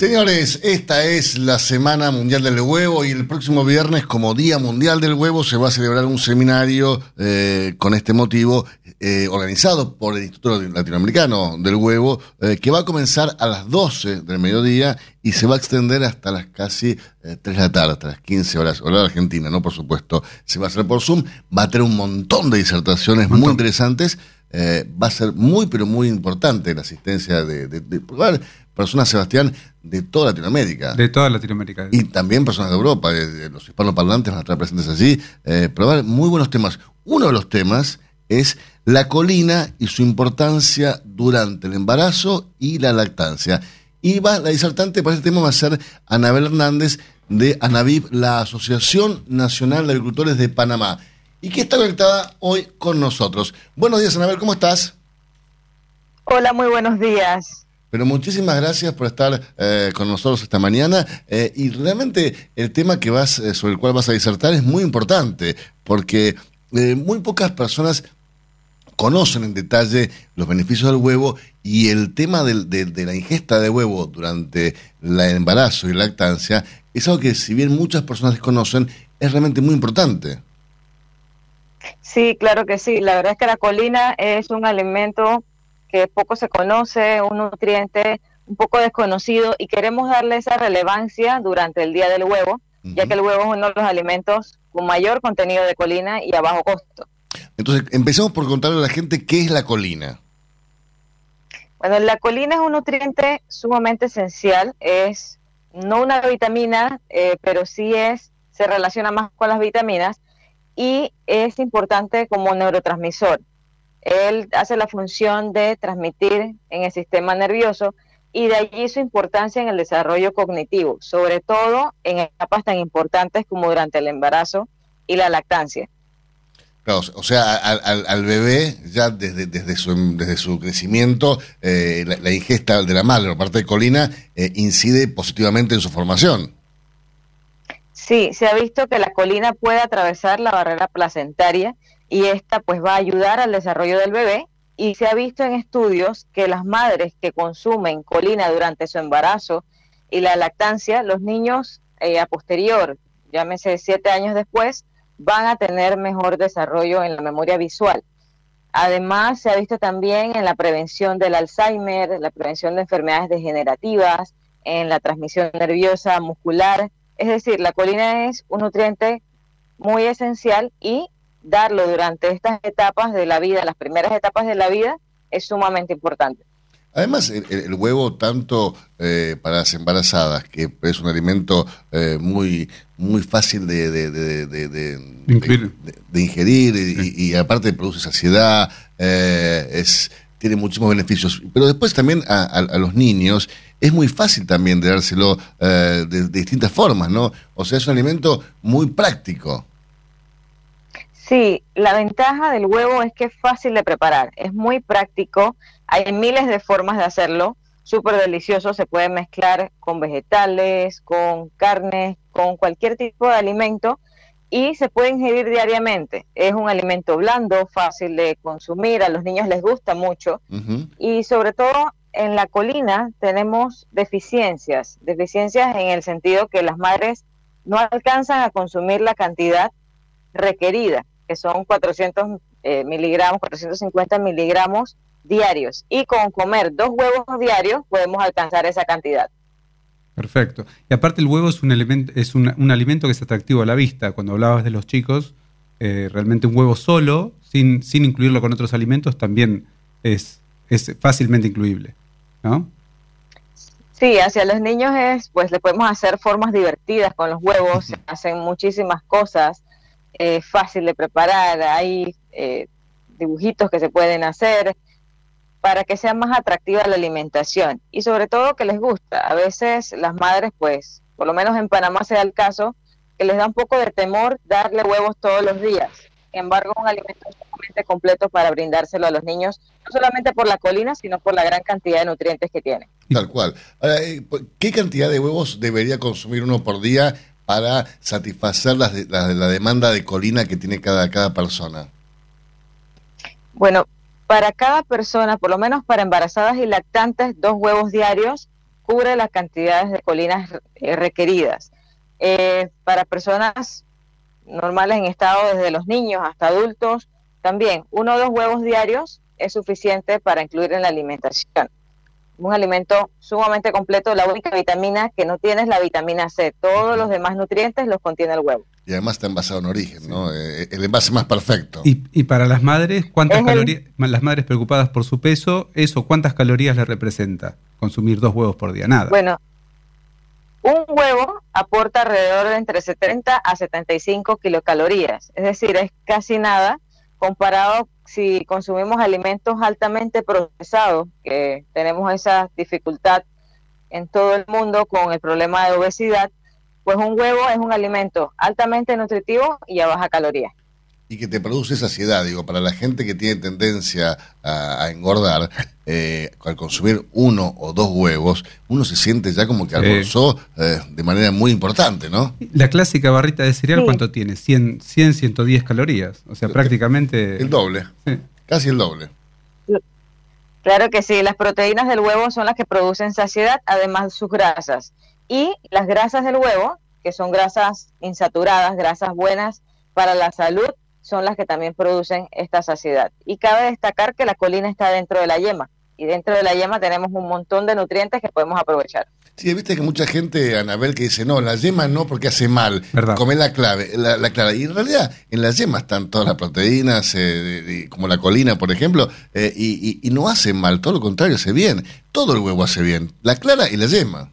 Señores, esta es la Semana Mundial del Huevo y el próximo viernes, como Día Mundial del Huevo, se va a celebrar un seminario eh, con este motivo eh, organizado por el Instituto Latinoamericano del Huevo, eh, que va a comenzar a las 12 del mediodía y se va a extender hasta las casi 3 de la tarde, hasta las 15 horas, hora Argentina, ¿no? Por supuesto, se va a hacer por Zoom, va a tener un montón de disertaciones muy interesantes. va a ser muy, pero muy importante la asistencia de, de, de personas, Sebastián, de toda Latinoamérica. De toda Latinoamérica. Y también personas de Europa, de, de los hispanoparlantes van a estar presentes allí. Eh, probar muy buenos temas. Uno de los temas es la colina y su importancia durante el embarazo y la lactancia. Y va, la disertante para este tema va a ser Anabel Hernández de ANAVIP, la Asociación Nacional de Agricultores de Panamá, y que está conectada hoy con nosotros. Buenos días, Anabel, ¿cómo estás? Hola, muy buenos días. Pero muchísimas gracias por estar eh, con nosotros esta mañana. Eh, y realmente el tema que vas, eh, sobre el cual vas a disertar es muy importante, porque muy pocas personas conocen en detalle los beneficios del huevo y el tema de la ingesta de huevo durante el embarazo y la lactancia es algo que si bien muchas personas desconocen, es realmente muy importante. Sí, claro que sí. La verdad es que la colina es un alimento que poco se conoce, un nutriente un poco desconocido y queremos darle esa relevancia durante el Día del Huevo, ya que el huevo es uno de los alimentos con mayor contenido de colina y a bajo costo. Entonces, empecemos por contarle a la gente qué es la colina. Bueno, la colina es un nutriente sumamente esencial, es no una vitamina, eh, pero sí es, se relaciona más con las vitaminas y es importante como neurotransmisor. Él hace la función de transmitir en el sistema nervioso y de allí su importancia en el desarrollo cognitivo, sobre todo en etapas tan importantes como durante el embarazo y la lactancia. Claro, o sea, al, al, bebé ya desde, desde, su, desde su crecimiento, eh, la, ingesta de la madre por parte de colina eh, incide positivamente en su formación. Sí, se ha visto que la colina puede atravesar la barrera placentaria y esta pues va a ayudar al desarrollo del bebé y se ha visto en estudios que las madres que consumen colina durante su embarazo y la lactancia, los niños eh, a posterior, llámese siete años después, van a tener mejor desarrollo en la memoria visual. Además, se ha visto también en la prevención del Alzheimer, la prevención de enfermedades degenerativas, en la transmisión nerviosa muscular. Es decir, la colina es un nutriente muy esencial y darlo durante estas etapas de la vida, las primeras etapas de la vida, es sumamente importante. Además, el, huevo, tanto eh, para las embarazadas, que es un alimento eh, muy muy fácil de, de, de, de ingerir y, aparte produce saciedad, eh, es, tiene muchísimos beneficios. Pero después también a, los niños es muy fácil también de dárselo de, distintas formas, ¿no? O sea, es un alimento muy práctico. Sí, la ventaja del huevo es que es fácil de preparar, es muy práctico, hay miles de formas de hacerlo, súper delicioso, se puede mezclar con vegetales, con carnes, con cualquier tipo de alimento y se puede ingerir diariamente. Es un alimento blando, fácil de consumir, a los niños les gusta mucho y sobre todo en la colina tenemos deficiencias, deficiencias en el sentido que las madres no alcanzan a consumir la cantidad requerida que son 400 eh, miligramos, 450 miligramos diarios. Y con comer dos huevos diarios podemos alcanzar esa cantidad. Perfecto. Y aparte el huevo es un, elemento, es un, alimento que es atractivo a la vista. Cuando hablabas de los chicos, eh, realmente un huevo solo, sin, sin incluirlo con otros alimentos, también es, es fácilmente incluible, ¿no? Sí, hacia los niños es, pues le podemos hacer formas divertidas con los huevos, hacen muchísimas cosas es fácil de preparar, hay eh, dibujitos que se pueden hacer para que sea más atractiva la alimentación y sobre todo que les gusta. A veces las madres, pues, por lo menos en Panamá se da el caso, que les da un poco de temor darle huevos todos los días. Sin embargo, un alimento sumamente completo para brindárselo a los niños, no solamente por la colina, sino por la gran cantidad de nutrientes que tiene. Tal cual. Eh, ¿Qué cantidad de huevos debería consumir uno por día para satisfacer la, la, demanda de colina que tiene cada, cada persona? Bueno, para cada persona, por lo menos para embarazadas y lactantes, dos huevos diarios cubre las cantidades de colinas eh, requeridas. Eh, para personas normales en estado desde los niños hasta adultos, también uno o dos huevos diarios es suficiente para incluir en la alimentación un alimento sumamente completo. La única vitamina que no tiene es la vitamina C. Todos los demás nutrientes los contiene el huevo. Y además está envasado en origen, ¿no? Eh, el envase más perfecto. Y, para las madres, ¿cuántas calorías, las madres preocupadas por su peso, eso, cuántas calorías le representa consumir dos huevos por día? Nada. Bueno, un huevo aporta alrededor de entre 70 a 75 kilocalorías, es decir, es casi nada comparado si consumimos alimentos altamente procesados, que tenemos esa dificultad en todo el mundo con el problema de obesidad, pues un huevo es un alimento altamente nutritivo y a baja caloría y que te produce saciedad. Digo, para la gente que tiene tendencia a, engordar, eh, al consumir uno o dos huevos, uno se siente ya como que almorzó eh, de manera muy importante, ¿no? La clásica barrita de cereal, ¿cuánto tiene? 100, 100, 110 calorías. O sea, prácticamente... El doble. Casi el doble. Claro que sí, las proteínas del huevo son las que producen saciedad, además de sus grasas. Y las grasas del huevo, que son grasas insaturadas, grasas buenas para la salud, son las que también producen esta saciedad. Y cabe destacar que la colina está dentro de la yema y dentro de la yema tenemos un montón de nutrientes que podemos aprovechar. Sí, viste que mucha gente, Anabel, que dice, no, la yema no porque hace mal, come la clave, la, la clara. Y en realidad, en la yema están todas las proteínas, eh, de- de- como la colina, por ejemplo, eh, y, y- y no hace mal, todo lo contrario, hace bien. Todo el huevo hace bien, la clara y la yema.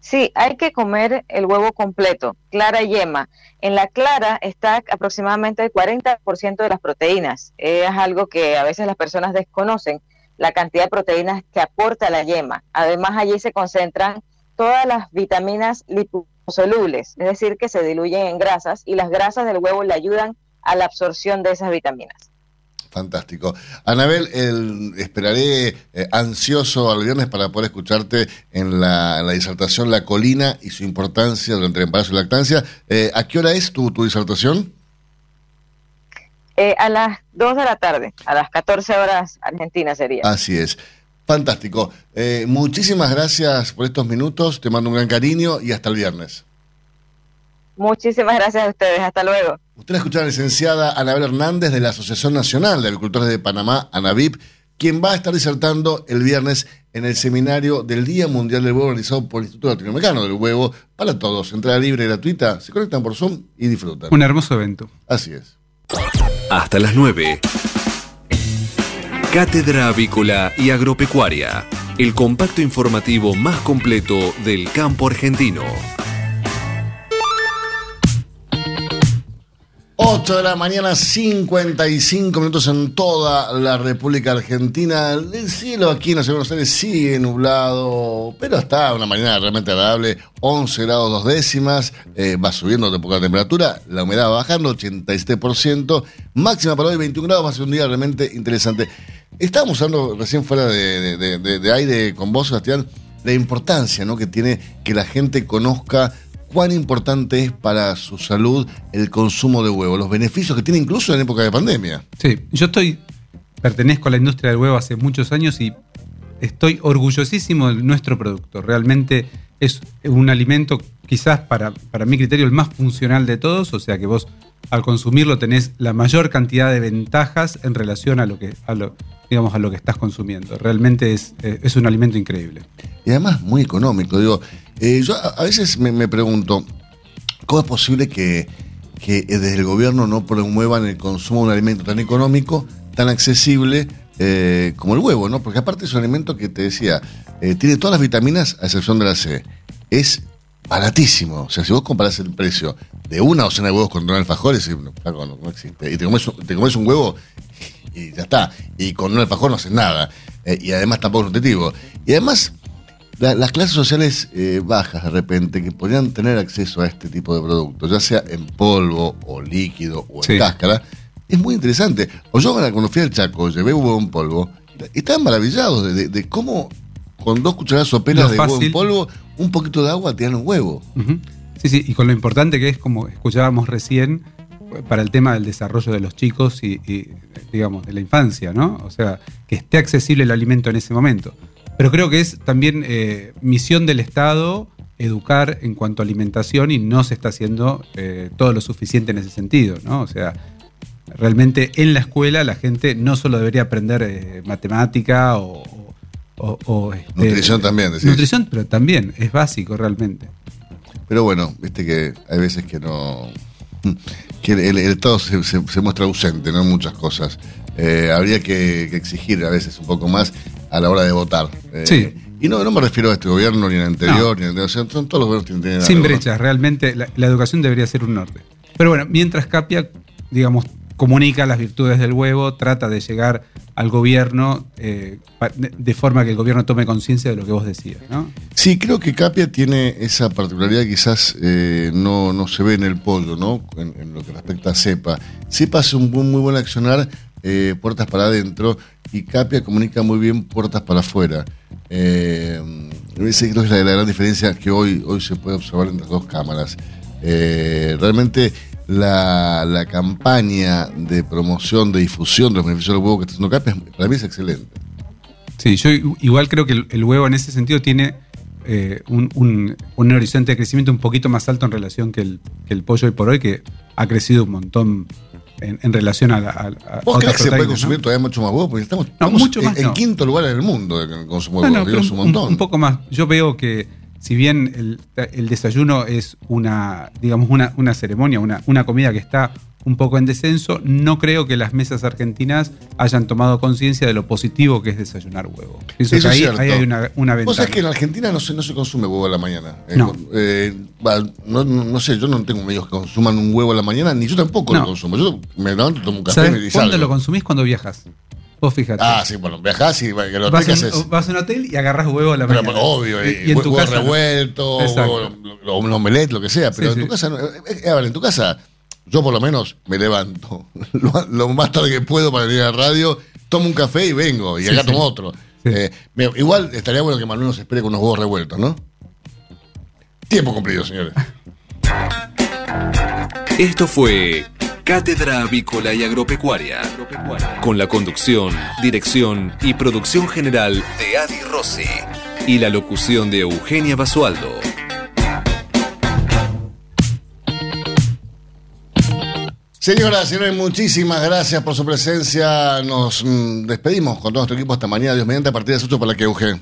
Sí, hay que comer el huevo completo, clara y yema. En la clara está aproximadamente el 40% de las proteínas. Es algo que a veces las personas desconocen, la cantidad de proteínas que aporta la yema. Además, allí se concentran todas las vitaminas liposolubles, es decir, que se diluyen en grasas y las grasas del huevo le ayudan a la absorción de esas vitaminas. Fantástico. Anabel, el- esperaré eh, ansioso al viernes para poder escucharte en la, en la disertación La colina y su importancia durante el embarazo y lactancia. Eh, ¿A qué hora es tu, tu disertación? Eh, a las 2 de la tarde, a las 14 horas argentinas sería. Así es. Fantástico. Eh, muchísimas gracias por estos minutos. Te mando un gran cariño y hasta el viernes. Muchísimas gracias a ustedes. Hasta luego. Usted la escucha a la licenciada Anabel Hernández de la Asociación Nacional de Agricultores de Panamá, ANAVIP, quien va a estar disertando el viernes en el seminario del Día Mundial del Huevo realizado por el Instituto Latinoamericano del Huevo para todos. Entrada libre y gratuita. Se conectan por Zoom y disfrutan. Un hermoso evento. Así es. Hasta las 9. Cátedra Avícola y Agropecuaria. El compacto informativo más completo del campo argentino. 8 de la mañana, 55 minutos en toda la República Argentina. El cielo aquí en la ciudad de Buenos Aires sigue nublado, pero está una mañana realmente agradable. 11 grados dos décimas, eh, va subiendo de poca temperatura, la humedad va bajando, 87%. Máxima para hoy, 21 grados, va a ser un día realmente interesante. Estábamos hablando recién fuera de, aire con vos, Sebastián, la importancia ¿no? que tiene que la gente conozca cuán importante es para su salud el consumo de huevo, los beneficios que tiene incluso en época de pandemia. Sí, yo estoy, pertenezco a la industria del huevo hace muchos años y estoy orgullosísimo de nuestro producto. Realmente es un alimento quizás para, para mi criterio el más funcional de todos, o sea que vos al consumirlo tenés la mayor cantidad de ventajas en relación a lo que, a lo, digamos, a lo que estás consumiendo. Realmente es, eh, es un alimento increíble. Y además muy económico. Digo, eh, yo a, veces me, pregunto, ¿cómo es posible que, que eh, desde el gobierno no promuevan el consumo de un alimento tan económico, tan accesible eh, como el huevo? ¿no? Porque aparte es un alimento que te decía, tiene todas las vitaminas a excepción de la C. Es baratísimo. O sea, si vos comparás el precio de una docena de huevos con un alfajor, es, no, no, existe. Y te comes, un- huevo y ya está. Y con un alfajor no haces nada. Y además tampoco es nutritivo. Y además, la- las clases sociales eh, bajas de repente que podrían tener acceso a este tipo de productos, ya sea en polvo o líquido o en Sí. cáscara, es muy interesante. O yo cuando fui al Chaco, llevé huevo en polvo, estaban maravillados de, de- de cómo con dos cucharadas soperas de huevo en polvo, un poquito de agua te dan un huevo. Sí, sí, y con lo importante que es, como escuchábamos recién, para el tema del desarrollo de los chicos y, y, digamos, de la infancia, ¿no? O sea, que esté accesible el alimento en ese momento. Pero creo que es también eh, misión del Estado educar en cuanto a alimentación y no se está haciendo eh, todo lo suficiente en ese sentido, ¿no? O sea, realmente en la escuela la gente no solo debería aprender eh, matemática o... o- o, este, Nutrición también, decís. Nutrición, pero también es básico realmente. Pero bueno, viste que hay veces que no. que el, el Estado se, se- se muestra ausente, ¿no? En muchas cosas. Eh, habría que, que exigir a veces un poco más a la hora de votar. Eh, Sí. Y no, no me refiero a este gobierno, ni al anterior, ni al anterior. Son todos los gobiernos que tienen Sin algo, ¿no? brechas, realmente la, la educación debería ser un norte. Pero bueno, mientras Capia, digamos, comunica las virtudes del huevo, trata de llegar al gobierno eh, de, forma que el gobierno tome conciencia de lo que vos decías, ¿no? Sí, creo que Capia tiene esa particularidad que quizás eh, no, no se ve en el pollo, ¿no? En, en lo que respecta a CEPA. CEPA hace un muy buen accionar eh, puertas para adentro y Capia comunica muy bien puertas para afuera. Eh, esa creo que es la, la gran diferencia que hoy, hoy se puede observar entre las dos cámaras. Eh, realmente la, la campaña de promoción, de difusión de los beneficios del huevo que está haciendo Capia, para mí es excelente. Sí, yo igual creo que el, el huevo en ese sentido tiene eh, un, un- un horizonte de crecimiento un poquito más alto en relación que el, que el pollo hoy por hoy, que ha crecido un montón en, en relación a, la- a- a ¿Vos otras crees que se puede proteínas, ¿no? consumir todavía mucho más huevo? Porque estamos, No, mucho en, más en no. quinto lugar en el mundo en el consumo de huevo. pero un un, montón. un poco más. Yo veo que si bien el, el desayuno es una, digamos, una, una ceremonia, una, una comida que está un poco en descenso, no creo que las mesas argentinas hayan tomado conciencia de lo positivo que es desayunar huevo. Pienso Eso que ahí, hay una, una Vos ventaja. sabés que en Argentina no se, no se consume huevo a la mañana. Eh, No. eh, no, no- sé, yo no tengo medios que consuman un huevo a la mañana, ni yo tampoco lo consumo. Yo me levanto, tomo un café y ¿Sabes me cuándo lo consumís? Cuando viajas. Vos fíjate. Ah, sí, bueno, viajás y lo vas, que haces. vas a un hotel y agarras huevo a la Pero, mañana. pero obvio, Y- y, y en tu huevo casa revuelto, Exacto. o un omelette, lo que sea. Pero Sí, en tu sí. casa, no, eh, eh, en tu casa, yo por lo menos me levanto lo, lo más tarde que puedo para ir a la radio, tomo un café y vengo, y Sí, acá sí. tomo otro. Eh, igual estaría bueno que Manuel nos espere con unos huevos revueltos, ¿no? Tiempo cumplido, señores. Esto fue Cátedra Avícola y Agropecuaria, con la conducción, dirección y producción general de Adi Rossi y la locución de Eugenia Basualdo. Señoras, señores, muchísimas gracias por su presencia. Nos mm, despedimos con todo nuestro equipo esta mañana, Dios mediante, a partir de las 8 para que Eugenio.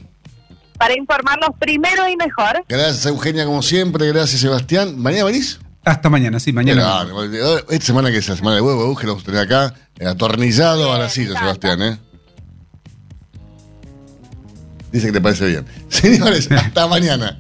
Para informarlos primero y mejor. Gracias, Eugenia, como siempre. Gracias, Sebastián. ¿Mañana venís? Hasta mañana, sí, mañana. Ah, esta semana que es la semana de huevo, Eugenio, lo vamos a tener acá, eh, atornillado a la silla, Sebastián, ¿eh? Dice que te parece bien. Señores, hasta mañana.